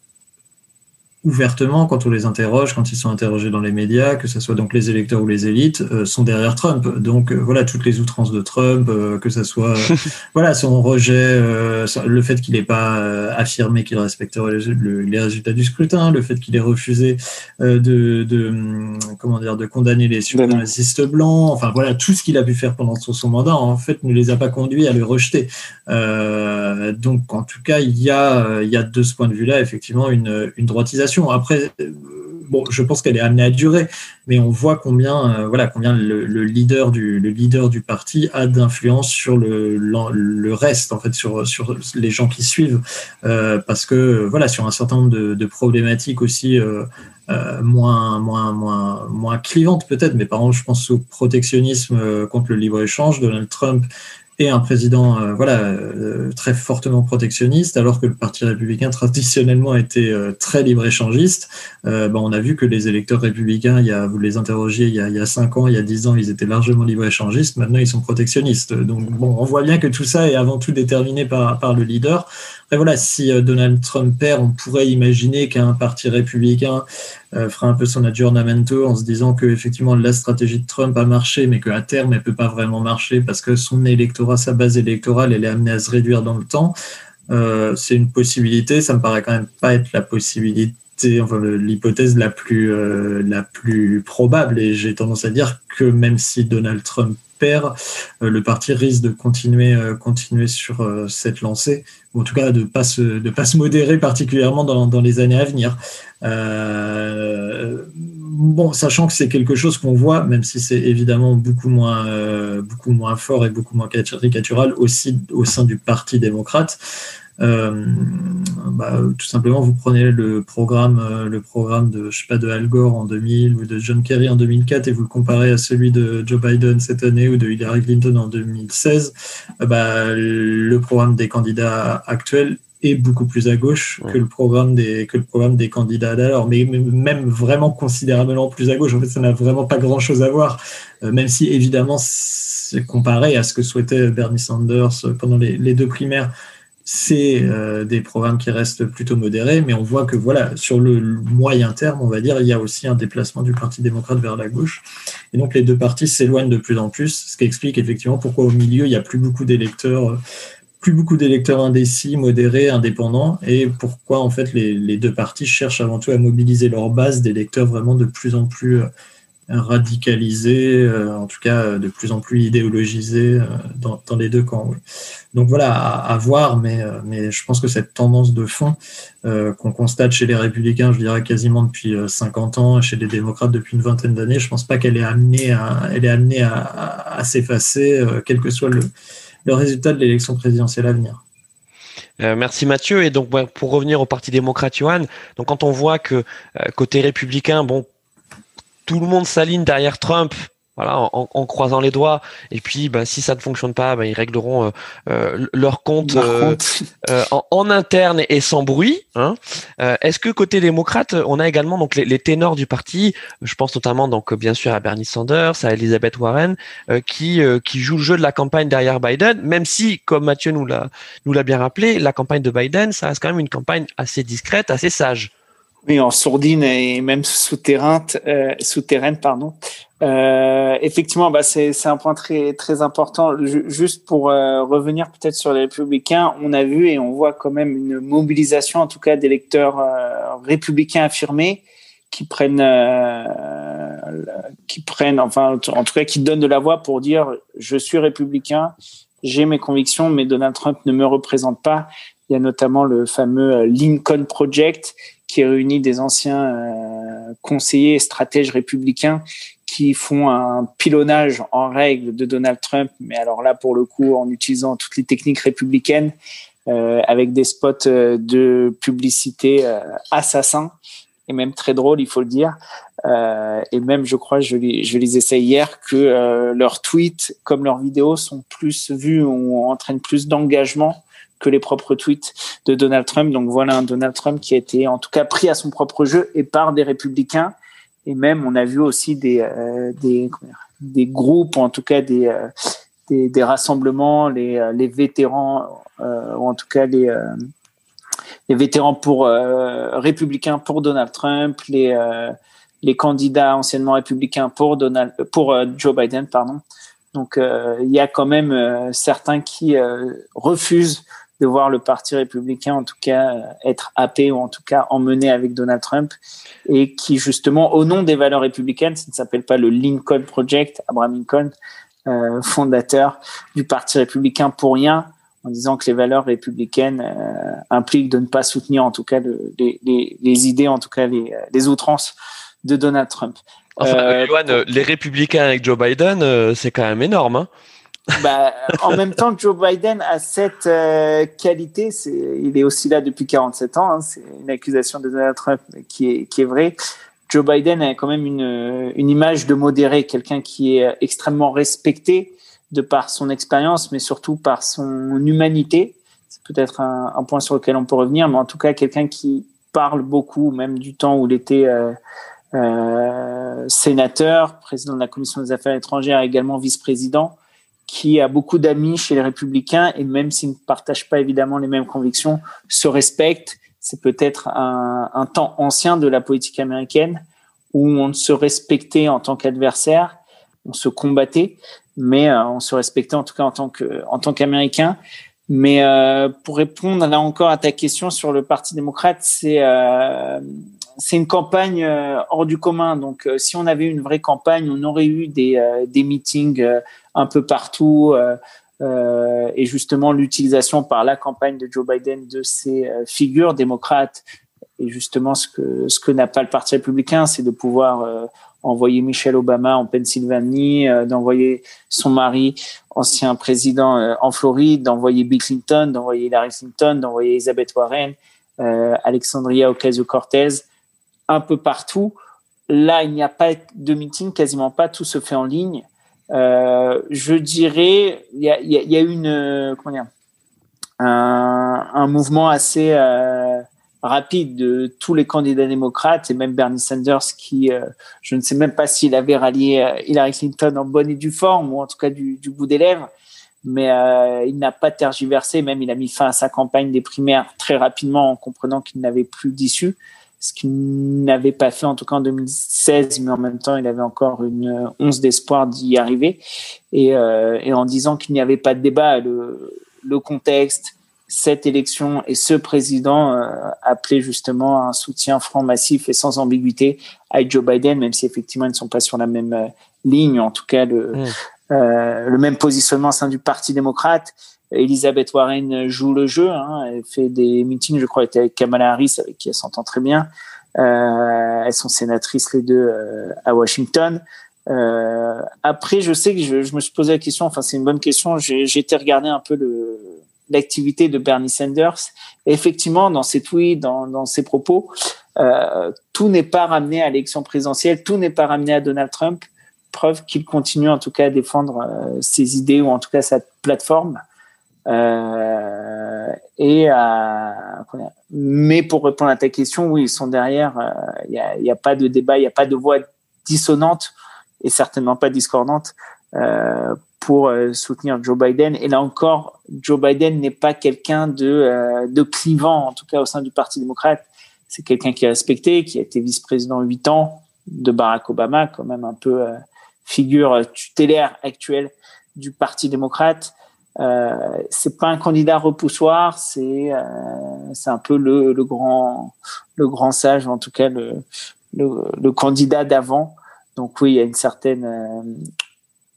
ouvertement, quand on les interroge, quand ils sont interrogés dans les médias, que ce soit donc les électeurs ou les élites, euh, sont derrière Trump. Donc euh, voilà, toutes les outrances de Trump, euh, que ce soit <laughs> voilà son rejet, le fait qu'il n'ait pas affirmé qu'il respecterait les résultats du scrutin, le fait qu'il ait refusé de, de, hum, comment dire de condamner les suprémacistes blancs, enfin voilà tout ce qu'il a pu faire pendant son, mandat, en fait, ne les a pas conduits à le rejeter. donc en tout cas, il y a il y a de ce point de vue-là effectivement une, une droitisation après, bon, je pense qu'elle est amenée à durer, mais on voit combien, voilà, combien le, leader du, le leader du parti a d'influence sur le, le, reste, en fait, sur, sur les gens qui suivent, parce que, voilà, sur un certain nombre de, de problématiques aussi. moins, moins, moins, moins clivantes peut-être, mais par exemple, je pense au protectionnisme contre le libre-échange. Donald Trump et un président euh, voilà, euh, très fortement protectionniste, alors que le Parti républicain <laughs> traditionnellement était euh, très libre-échangiste. Ben, on a vu que les électeurs républicains, il y a, vous les interrogiez il y, a, il y a 5 ans, il y a 10 ans, ils étaient largement libre-échangistes, maintenant ils sont protectionnistes. Donc bon, on voit bien que tout ça est avant tout déterminé par, par le leader. Voilà, si Donald Trump perd, on pourrait imaginer qu'un parti républicain euh, fera un peu son aggiornamento en se disant que effectivement la stratégie de Trump a marché, mais qu'à terme elle peut pas vraiment marcher parce que son électorat, sa base électorale, elle est amenée à se réduire dans le temps. Euh, c'est une possibilité, ça me paraît quand même pas être la possibilité enfin l'hypothèse la plus euh, la plus probable et j'ai tendance à dire que même si Donald Trump perd, le parti risque de continuer continuer sur cette lancée ou en tout cas de pas se de pas se modérer particulièrement dans, dans les années à venir. Euh, bon, sachant que c'est quelque chose qu'on voit, même si c'est évidemment beaucoup moins, euh, beaucoup moins fort et beaucoup moins caricatural aussi au sein du Parti démocrate. Euh, bah, tout simplement, vous prenez le programme, le programme de, je sais pas, de Al Gore en 2000 ou de John Kerry en 2004 et vous le comparez à celui de Joe Biden cette année ou de Hillary Clinton en 2016. Bah, le programme des candidats actuels est beaucoup plus à gauche que le programme des que le programme des candidats d'alors, mais même vraiment considérablement plus à gauche. En fait, ça n'a vraiment pas grand chose à voir, euh, même si évidemment, comparé à ce que souhaitait Bernie Sanders pendant les, les deux primaires, c'est euh, des programmes qui restent plutôt modérés, mais on voit que voilà, sur le moyen terme, on va dire, il y a aussi un déplacement du Parti démocrate vers la gauche. Et donc les deux partis s'éloignent de plus en plus, ce qui explique effectivement pourquoi au milieu, il n'y a plus beaucoup d'électeurs plus beaucoup d'électeurs indécis, modérés, indépendants, et pourquoi en fait les, deux partis cherchent avant tout à mobiliser leur base d'électeurs vraiment de plus en plus euh, radicalisés, euh, en tout cas euh, de plus en plus idéologisés dans, les deux camps. Donc voilà, à, voir, mais, je pense que cette tendance de fond qu'on constate chez les républicains, je dirais quasiment depuis 50 ans, chez les démocrates depuis une vingtaine d'années, je pense pas qu'elle est amenée à, s'effacer, quel que soit le, résultat de l'élection présidentielle à venir. Euh, merci Mathieu. Et donc pour revenir au Parti démocrate, Johan, donc quand on voit que euh, côté républicain, bon, tout le monde s'aligne derrière Trump voilà, en, croisant les doigts. Et puis, ben, si ça ne fonctionne pas, ben, ils régleront euh, euh leur compte, euh, euh, en, interne et sans bruit. Hein. Est-ce que côté démocrate, on a également donc les, ténors du parti Je pense notamment donc bien sûr à Bernie Sanders, à Elizabeth Warren, qui qui jouent le jeu de la campagne derrière Biden, même si, comme Mathieu nous l'a nous l'a bien rappelé, la campagne de Biden, ça reste quand même une campagne assez discrète, assez sage. Oui, en sourdine et même souterraine, euh, souterraine pardon. Euh, effectivement, bah c'est un point très très important. Juste pour euh, revenir peut-être sur les républicains, on a vu et on voit quand même une mobilisation, en tout cas d'électeurs euh, républicains affirmés qui prennent euh, qui prennent enfin en tout cas qui donnent de la voix pour dire je suis républicain, j'ai mes convictions, mais Donald Trump ne me représente pas. Il y a notamment le fameux Lincoln Project qui réunit des anciens euh, conseillers et stratèges républicains qui font un pilonnage en règle de Donald Trump, mais alors là, pour le coup, en utilisant toutes les techniques républicaines, euh, avec des spots euh, de publicité assassins, et même très drôle, il faut le dire. et même, je crois, je, je lisais ça hier, que leurs tweets, comme leurs vidéos, sont plus vus ou entraînent plus d'engagement que les propres tweets de Donald Trump. Donc voilà un Donald Trump qui a été en tout cas pris à son propre jeu et par des républicains. Et même on a vu aussi des euh, des, groupes, en tout cas des euh, des, rassemblements, les, euh, les vétérans ou en tout cas les les vétérans pour républicains pour Donald Trump, les les candidats anciennement républicains pour Donald pour Joe Biden pardon. Donc il y a quand même certains qui refusent de voir le Parti républicain, en tout cas, euh, être happé ou en tout cas emmené avec Donald Trump et qui, justement, au nom des valeurs républicaines, ça ne s'appelle pas le Lincoln Project, Abraham Lincoln, euh, fondateur du Parti républicain pour rien. en disant que les valeurs républicaines impliquent de ne pas soutenir en tout cas les, les, idées, en tout cas les, les outrances de Donald Trump. Enfin, les républicains avec Joe Biden, c'est quand même énorme. Hein bah, en même temps, Joe Biden a cette euh, qualité. Il est aussi là depuis 47 ans. Hein, c'est une accusation de Donald Trump qui est, qui vraie. Joe Biden a quand même une, image de modéré, quelqu'un qui est extrêmement respecté de par son expérience, mais surtout par son humanité. C'est peut-être un, un, point sur lequel on peut revenir, mais en tout cas, quelqu'un qui parle beaucoup, même du temps où il était euh, euh, sénateur, président de la commission des affaires étrangères, également vice-président qui a beaucoup d'amis chez les républicains et même s'ils ne partagent pas évidemment les mêmes convictions, se respectent. C'est peut-être un, temps ancien de la politique américaine où on se respectait en tant qu'adversaire, on se combattait, mais euh, on se respectait en tout cas en tant qu'américain. Mais euh, pour répondre là encore à ta question sur le Parti démocrate, c'est euh, une campagne hors du commun. Donc, si on avait une vraie campagne, on aurait eu des meetings un peu partout. et justement, l'utilisation par la campagne de Joe Biden de ces figures démocrates. Et justement, ce que, ce que n'a pas le Parti républicain, c'est de pouvoir envoyer Michelle Obama en Pennsylvanie, d'envoyer son mari, ancien président en Floride, d'envoyer Bill Clinton, d'envoyer Hillary Clinton, d'envoyer Elizabeth Warren, Alexandria Ocasio-Cortez un peu partout. Là, il n'y a pas de meeting, quasiment pas, tout se fait en ligne. Euh, je dirais, il y a, y une, dire, un, mouvement assez euh, rapide de tous les candidats démocrates et même Bernie Sanders qui, euh, je ne sais même pas s'il avait rallié Hillary Clinton en bonne et due forme ou en tout cas du bout des lèvres, mais il n'a pas tergiversé, même il a mis fin à sa campagne des primaires très rapidement en comprenant qu'il n'avait plus d'issue ce qu'il n'avait pas fait en tout cas en 2016, mais en même temps, il avait encore une once d'espoir d'y arriver. Et, euh, et, en disant qu'il n'y avait pas de débat, le, le, contexte, cette élection et ce président euh, appelait justement un soutien franc, massif et sans ambiguïté à Joe Biden, même si effectivement ils ne sont pas sur la même euh, ligne, en tout cas le, mmh. euh, le même positionnement au sein du Parti démocrate. Elisabeth Warren joue le jeu. Hein. Elle fait des meetings, je crois, avec Kamala Harris, avec qui elle s'entend très bien. Euh, elles sont sénatrices les deux euh, à Washington. Euh, après, je sais que je, je, me suis posé la question. Enfin, c'est une bonne question. J'ai été regarder un peu l'activité de Bernie Sanders. Effectivement, dans ses tweets, dans, dans ses propos, euh, tout n'est pas ramené à l'élection présidentielle, tout n'est pas ramené à Donald Trump. Preuve qu'il continue en tout cas à défendre euh, ses idées ou en tout cas sa plateforme. Euh, et mais pour répondre à ta question, oui, ils sont derrière. Il euh, n'y a, pas de débat, il n'y a pas de voix dissonante et certainement pas discordante euh, pour euh, soutenir Joe Biden. Et là encore, Joe Biden n'est pas quelqu'un de, euh, de clivant, en tout cas au sein du Parti démocrate. C'est quelqu'un qui est respecté, qui a été vice-président huit ans de Barack Obama, quand même un peu figure tutélaire actuelle du Parti démocrate. Euh, c'est pas un candidat repoussoir, c'est euh, c'est un peu le, le grand le grand sage, en tout cas le le, le candidat d'avant. Donc oui, il y a une certaine euh,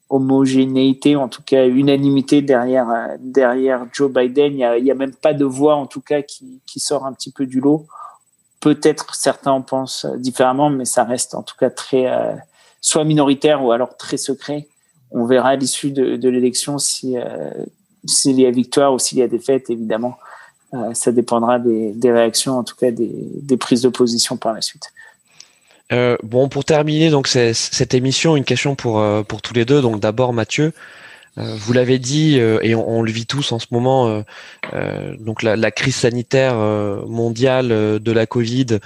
homogénéité, en tout cas unanimité derrière euh, derrière Joe Biden. Il y a, a même pas de voix en tout cas qui qui sort un petit peu du lot. Peut-être certains en pensent différemment, mais ça reste en tout cas très soit minoritaire ou alors très secret on verra à l'issue de, l'élection si euh, s'il y a victoire ou s'il y a défaite, évidemment. Euh, ça dépendra des, réactions, en tout cas des, prises de position par la suite. Euh, bon, pour terminer donc cette émission, une question pour pour tous les deux. Donc d'abord Mathieu, vous l'avez dit euh, et on, le vit tous en ce moment. Euh, donc la, la, crise sanitaire mondiale de la Covid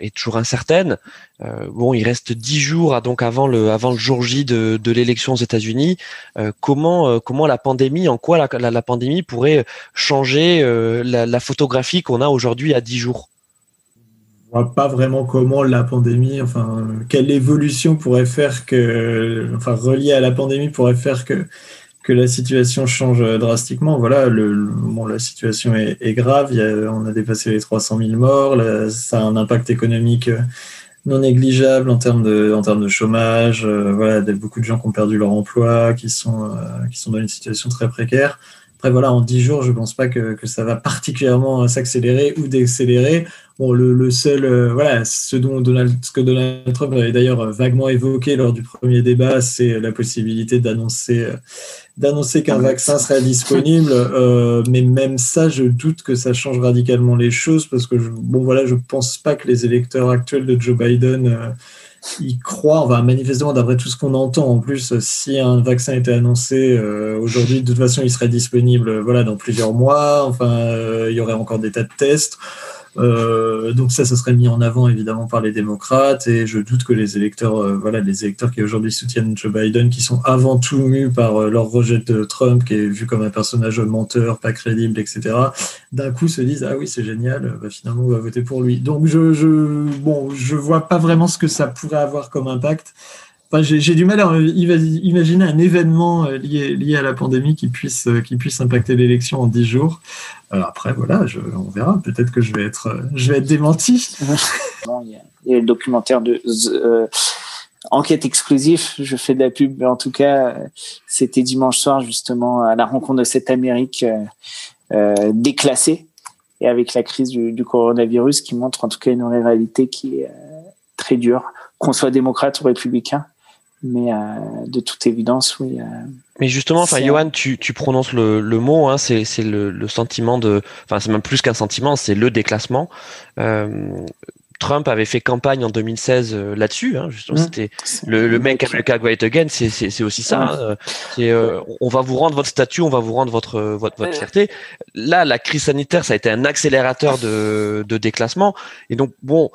est toujours incertaine. bon, il reste dix jours à, donc avant le avant le jour J de, de l'élection aux États-Unis. comment comment la pandémie, en quoi la, la pandémie pourrait changer la, photographie qu'on a aujourd'hui à dix jours? Pas vraiment comment la pandémie, enfin, quelle évolution pourrait faire que, enfin, reliée à la pandémie pourrait faire que, que la situation change drastiquement. Voilà, bon, la situation est, grave. On a dépassé les 300 000 morts. Ça a un impact économique non négligeable en termes de, en termes de chômage. Euh, voilà, il y a beaucoup de gens qui ont perdu leur emploi, qui sont, euh, qui sont dans une situation très précaire. Après, voilà, en dix jours, je pense pas que, que ça va particulièrement s'accélérer ou décélérer. Bon, le, le seul, euh, voilà, ce, dont Donald, ce que Donald Trump avait d'ailleurs vaguement évoqué lors du premier débat, c'est la possibilité d'annoncer euh, d'annoncer qu'un vaccin serait disponible. <laughs> Euh, mais même ça, je doute que ça change radicalement les choses parce que, je, bon, voilà, je pense pas que les électeurs actuels de Joe Biden euh, y croient. Enfin, manifestement, d'après tout ce qu'on entend, en plus, si un vaccin était annoncé euh, aujourd'hui, de toute façon, il serait disponible, voilà, dans plusieurs mois. Enfin, il y aurait encore des tas de tests. Euh, donc ça, ça serait mis en avant évidemment par les démocrates et je doute que les électeurs, euh, voilà, les électeurs qui aujourd'hui soutiennent Joe Biden, qui sont avant tout mus par euh, leur rejet de Trump, qui est vu comme un personnage menteur, pas crédible, etc. D'un coup se disent ah oui c'est génial, bah, finalement on va voter pour lui. Donc je, je, bon, je vois pas vraiment ce que ça pourrait avoir comme impact. Enfin, j'ai du mal à imaginer un événement lié, lié à la pandémie qui puisse, qui puisse impacter l'élection en dix jours. Euh, après, voilà, je, on verra. Peut-être que je vais être, je vais être démenti. <laughs> il, y a, le documentaire de euh, Enquête exclusive. Je fais de la pub, mais en tout cas, c'était dimanche soir justement à la rencontre de cette Amérique euh, déclassée et avec la crise du, du, coronavirus qui montre en tout cas une réalité qui est très dure, qu'on soit démocrate ou républicain mais euh, de toute évidence, oui. Euh, mais justement, enfin, Johan, tu, tu prononces le, le mot, hein, c'est, le, le, sentiment de, enfin, c'est même plus qu'un sentiment, c'est le déclassement. Euh, Trump avait fait campagne en 2016 euh, là-dessus. Hein, justement, mmh. c'était le, le Make America Great Again. C'est, aussi ça. Hein, euh, on va vous rendre votre statut, on va vous rendre votre votre, votre fierté. Là, la crise sanitaire, ça a été un accélérateur de, de déclassement. Et donc, bon,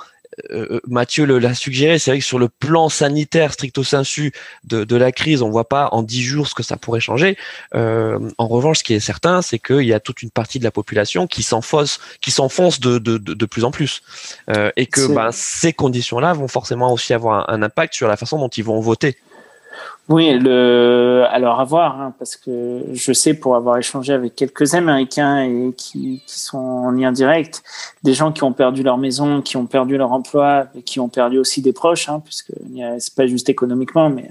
Mathieu l'a suggéré, c'est vrai que sur le plan sanitaire stricto sensu de, de la crise, on voit pas en dix jours ce que ça pourrait changer. Euh, en revanche, ce qui est certain, c'est qu'il y a toute une partie de la population qui s'enfonce, qui s'enfonce de, de, de, de, plus en plus, euh, et que ben, ces conditions-là vont forcément aussi avoir un, un impact sur la façon dont ils vont voter. Oui, alors à voir, hein, parce que je sais pour avoir échangé avec quelques Américains et qui, sont en lien direct, des gens qui ont perdu leur maison, qui ont perdu leur emploi, et qui ont perdu aussi des proches, hein, puisque c'est pas juste économiquement, mais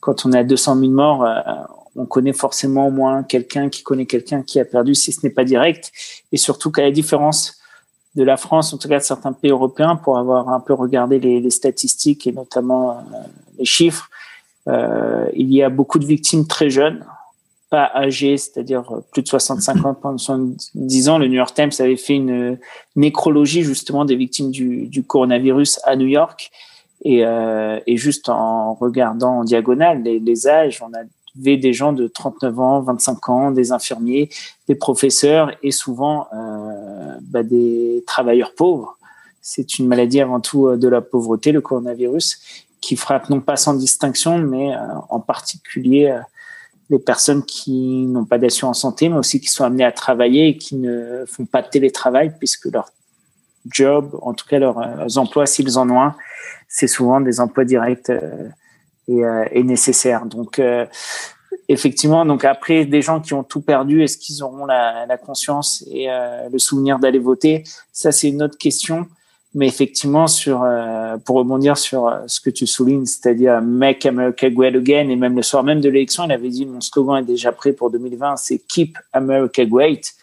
quand on est à 200 000 morts, euh, on connaît forcément au moins quelqu'un qui connaît quelqu'un qui a perdu, si ce n'est pas direct, et surtout qu'à la différence de la France, en tout cas de certains pays européens, pour avoir un peu regardé les, statistiques et notamment euh, les chiffres, euh, il y a beaucoup de victimes très jeunes, pas âgées, c'est-à-dire plus de 65 ans, pendant 70 ans. Le New York Times avait fait une nécrologie justement des victimes du, coronavirus à New York. Et, euh, et, juste en regardant en diagonale les, âges, on avait des gens de 39 ans, 25 ans, des infirmiers, des professeurs et souvent euh, bah, des travailleurs pauvres. C'est une maladie avant tout de la pauvreté, le coronavirus qui frappe non pas sans distinction, mais euh, en particulier euh, les personnes qui n'ont pas d'assurance santé, mais aussi qui sont amenées à travailler et qui ne font pas de télétravail puisque leur job, en tout cas leurs, euh, emplois, s'ils en ont un, c'est souvent des emplois directs et, nécessaires. Donc, effectivement, donc après des gens qui ont tout perdu, est-ce qu'ils auront la conscience et le souvenir d'aller voter? Ça, c'est une autre question. Mais effectivement, sur, euh, pour rebondir sur euh, ce que tu soulignes, c'est-à-dire Make America Great Again, et même le soir même de l'élection, il avait dit mon slogan est déjà prêt pour 2020, c'est Keep America Great.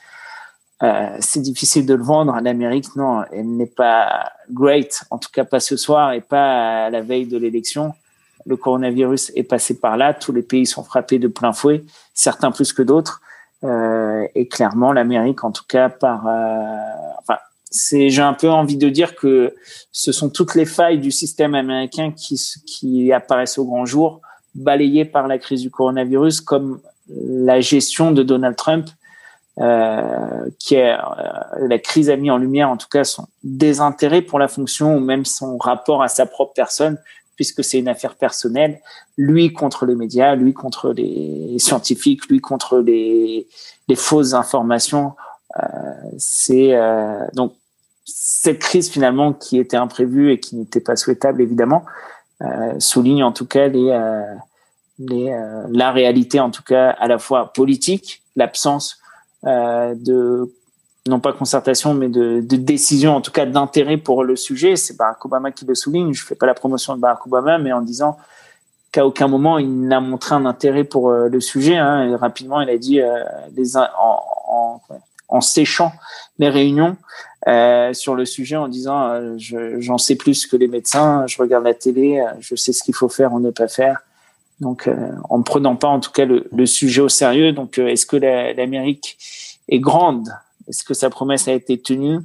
Euh, c'est difficile de le vendre en Amérique, non, elle n'est pas great, en tout cas pas ce soir et pas à la veille de l'élection. Le coronavirus est passé par là, tous les pays sont frappés de plein fouet, certains plus que d'autres, euh, et clairement l'Amérique, en tout cas par, euh, enfin c'est j'ai un peu envie de dire que ce sont toutes les failles du système américain qui, qui apparaissent au grand jour, balayées par la crise du coronavirus, comme la gestion de Donald Trump, euh, qui est euh, la crise a mis en lumière, en tout cas, son désintérêt pour la fonction ou même son rapport à sa propre personne, puisque c'est une affaire personnelle. Lui contre les médias, lui contre les scientifiques, lui contre les, les fausses informations euh, c'est euh, donc cette crise finalement qui était imprévue et qui n'était pas souhaitable évidemment euh, souligne en tout cas les, les la réalité en tout cas à la fois politique, l'absence de non pas concertation, mais de, décision, en tout cas d'intérêt pour le sujet. C'est Barack Obama qui le souligne. Je fais pas la promotion de Barack Obama, mais en disant qu'à aucun moment il n'a montré un intérêt pour le sujet. Hein, rapidement, il a dit en, séchant les réunions sur le sujet en disant j'en sais plus que les médecins, je regarde la télé, je sais ce qu'il faut faire ou ne pas faire. Donc, en ne prenant pas en tout cas le, le sujet au sérieux. Donc, est-ce que l'Amérique est grande? Est-ce que sa promesse a été tenue?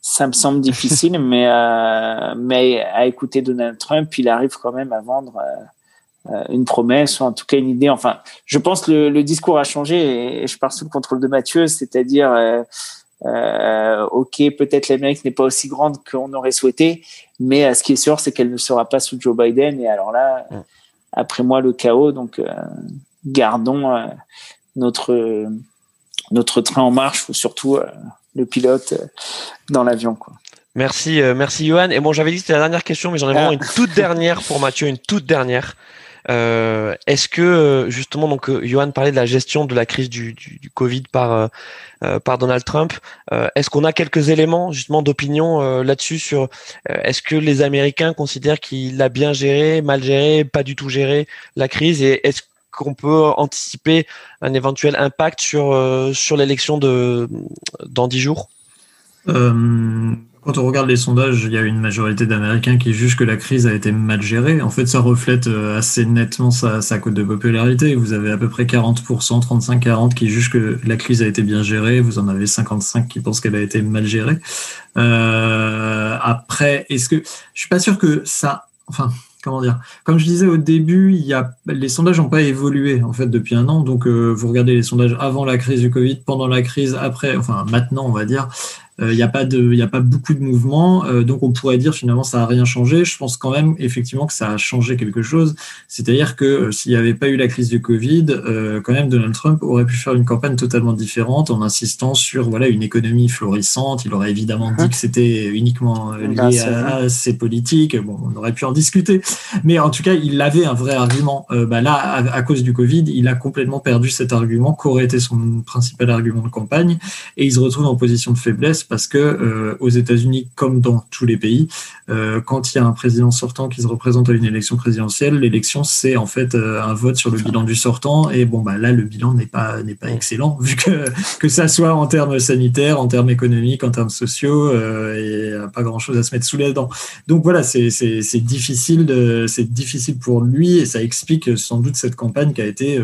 Ça me semble difficile, <laughs> mais, euh, mais à écouter Donald Trump, il arrive quand même à vendre euh, euh, une promesse ou en tout cas une idée. Enfin, je pense que le, discours a changé et, je pars sous le contrôle de Mathieu, c'est-à-dire, ok, peut-être l'Amérique n'est pas aussi grande qu'on aurait souhaité, mais ce qui est sûr, c'est qu'elle ne sera pas sous Joe Biden. Et alors là, après moi, le chaos. Donc, gardons notre notre train en marche ou surtout le pilote euh, dans l'avion. Quoi. Merci, euh, merci Johan. Et bon, j'avais dit que c'était la dernière question, mais j'en ai vraiment ah. une toute dernière pour Mathieu, une toute dernière. Euh, est-ce que justement, donc Johan parlait de la gestion de la crise du, du, Covid par par Donald Trump. est-ce qu'on a quelques éléments justement d'opinion là-dessus sur est-ce que les Américains considèrent qu'il a bien géré, mal géré, pas du tout géré la crise et est-ce qu'on peut anticiper un éventuel impact sur, euh, sur l'élection de, dans 10 jours? Euh, Quand on regarde les sondages, il y a une majorité d'Américains qui jugent que la crise a été mal gérée. En fait, ça reflète euh, assez nettement sa, cote de popularité. Vous avez à peu près 40%, 35-40 qui jugent que la crise a été bien gérée. Vous en avez 55 qui pensent qu'elle a été mal gérée. après, est-ce que... Je suis pas sûr que ça... Enfin, comment dire? Comme je disais au début, il y a, les sondages n'ont pas évolué en fait depuis un an. Donc, euh, vous regardez les sondages avant la crise du Covid, pendant la crise, après, enfin maintenant, on va dire, il euh, n'y a pas de, il a pas beaucoup de mouvements, euh, donc on pourrait dire finalement ça a rien changé. Je pense quand même effectivement que ça a changé quelque chose. C'est-à-dire que euh, s'il n'y avait pas eu la crise du Covid, quand même Donald Trump aurait pu faire une campagne totalement différente en insistant sur voilà une économie florissante. Il aurait évidemment dit uh-huh. que c'était uniquement bah, lié à, ses politiques. Bon, on aurait pu en discuter, mais en tout cas il avait un vrai argument. bah là, à, cause du Covid, il a complètement perdu cet argument qu'aurait été son principal argument de campagne, et il se retrouve en position de faiblesse parce que euh, aux États-Unis, comme dans tous les pays, euh, quand il y a un président sortant qui se représente à une élection présidentielle, l'élection c'est en fait euh, un vote sur le bilan du sortant. Et bon bah là, le bilan n'est pas n'est pas excellent vu que <laughs> que ça soit en termes sanitaires, en termes économiques, en termes sociaux, et pas grand chose à se mettre sous les dents. Donc voilà, c'est c'est difficile c'est difficile pour lui et ça explique sans doute cette campagne qui a été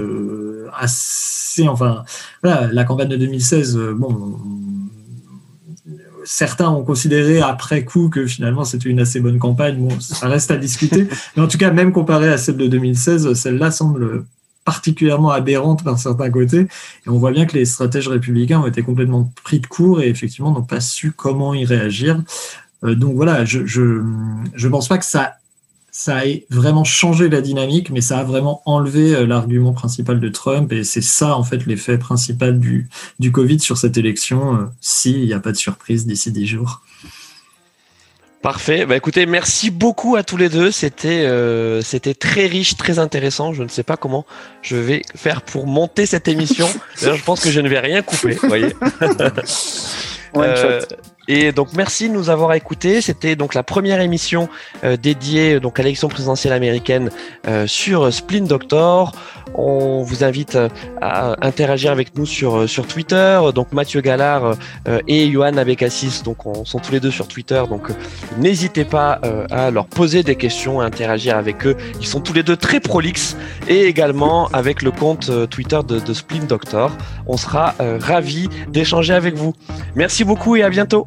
assez enfin voilà, la campagne de 2016 bon certains ont considéré après coup que finalement c'était une assez bonne campagne. Bon, ça reste à discuter. <laughs> Mais en tout cas, même comparé à celle de 2016, celle-là semble particulièrement aberrante par certains côtés. Et on voit bien que les stratèges républicains ont été complètement pris de court et effectivement n'ont pas su comment y réagir. Euh, donc voilà, je, je, je pense pas que ça ça a vraiment changé la dynamique, mais ça a vraiment enlevé euh, l'argument principal de Trump. Et c'est ça, en fait, l'effet principal du, du Covid sur cette élection, euh, s'il n'y a pas de surprise d'ici 10 jours. Parfait. Bah écoutez, merci beaucoup à tous les deux. C'était euh, c'était très riche, très intéressant. Je ne sais pas comment je vais faire pour monter cette émission. <laughs> je pense que je ne vais rien couper. Voyez. Et donc merci de nous avoir écoutés. C'était donc la première émission euh, dédiée donc à l'élection présidentielle américaine euh, sur Splin Doctor. On vous invite euh, à interagir avec nous sur sur Twitter. Donc Mathieu Gallard et Johan Abekassis donc on, sont tous les deux sur Twitter. Donc n'hésitez pas à leur poser des questions, à interagir avec eux. Ils sont tous les deux très prolixes et également avec le compte Twitter de, de Splin Doctor. On sera ravis d'échanger avec vous. Merci beaucoup et à bientôt.